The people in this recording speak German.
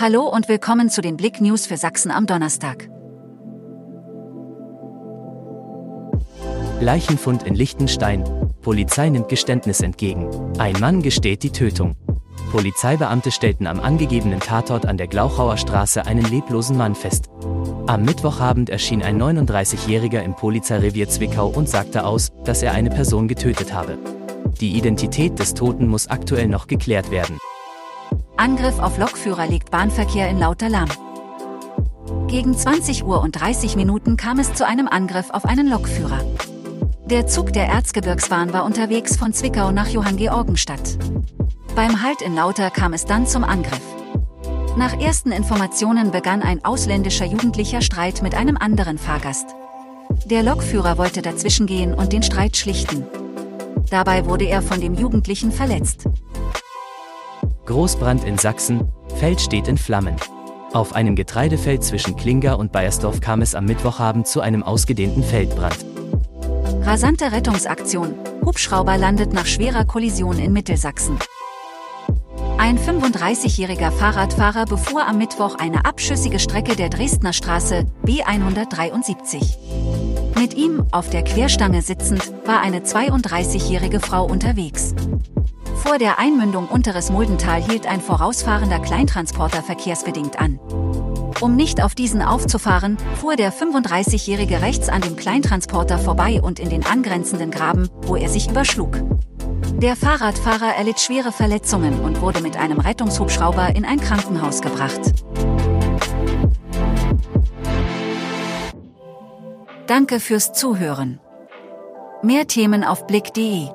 Hallo und willkommen zu den Blick News für Sachsen am Donnerstag. Leichenfund in Liechtenstein. Polizei nimmt Geständnis entgegen. Ein Mann gesteht die Tötung. Polizeibeamte stellten am angegebenen Tatort an der Glauchauer Straße einen leblosen Mann fest. Am Mittwochabend erschien ein 39-Jähriger im Polizeirevier Zwickau und sagte aus, dass er eine Person getötet habe. Die Identität des Toten muss aktuell noch geklärt werden. Angriff auf Lokführer legt Bahnverkehr in Lauter lahm. Gegen 20 Uhr und 30 Minuten kam es zu einem Angriff auf einen Lokführer. Der Zug der Erzgebirgsbahn war unterwegs von Zwickau nach Johanngeorgenstadt. Beim Halt in Lauter kam es dann zum Angriff. Nach ersten Informationen begann ein ausländischer Jugendlicher Streit mit einem anderen Fahrgast. Der Lokführer wollte dazwischengehen und den Streit schlichten. Dabei wurde er von dem Jugendlichen verletzt. Großbrand in Sachsen, Feld steht in Flammen. Auf einem Getreidefeld zwischen Klinger und Bayersdorf kam es am Mittwochabend zu einem ausgedehnten Feldbrand. Rasante Rettungsaktion. Hubschrauber landet nach schwerer Kollision in Mittelsachsen. Ein 35-jähriger Fahrradfahrer befuhr am Mittwoch eine abschüssige Strecke der Dresdner Straße B173. Mit ihm, auf der Querstange sitzend, war eine 32-jährige Frau unterwegs. Vor der Einmündung Unteres Muldental hielt ein vorausfahrender Kleintransporter verkehrsbedingt an. Um nicht auf diesen aufzufahren, fuhr der 35-Jährige rechts an dem Kleintransporter vorbei und in den angrenzenden Graben, wo er sich überschlug. Der Fahrradfahrer erlitt schwere Verletzungen und wurde mit einem Rettungshubschrauber in ein Krankenhaus gebracht. Danke fürs Zuhören. Mehr Themen auf blick.de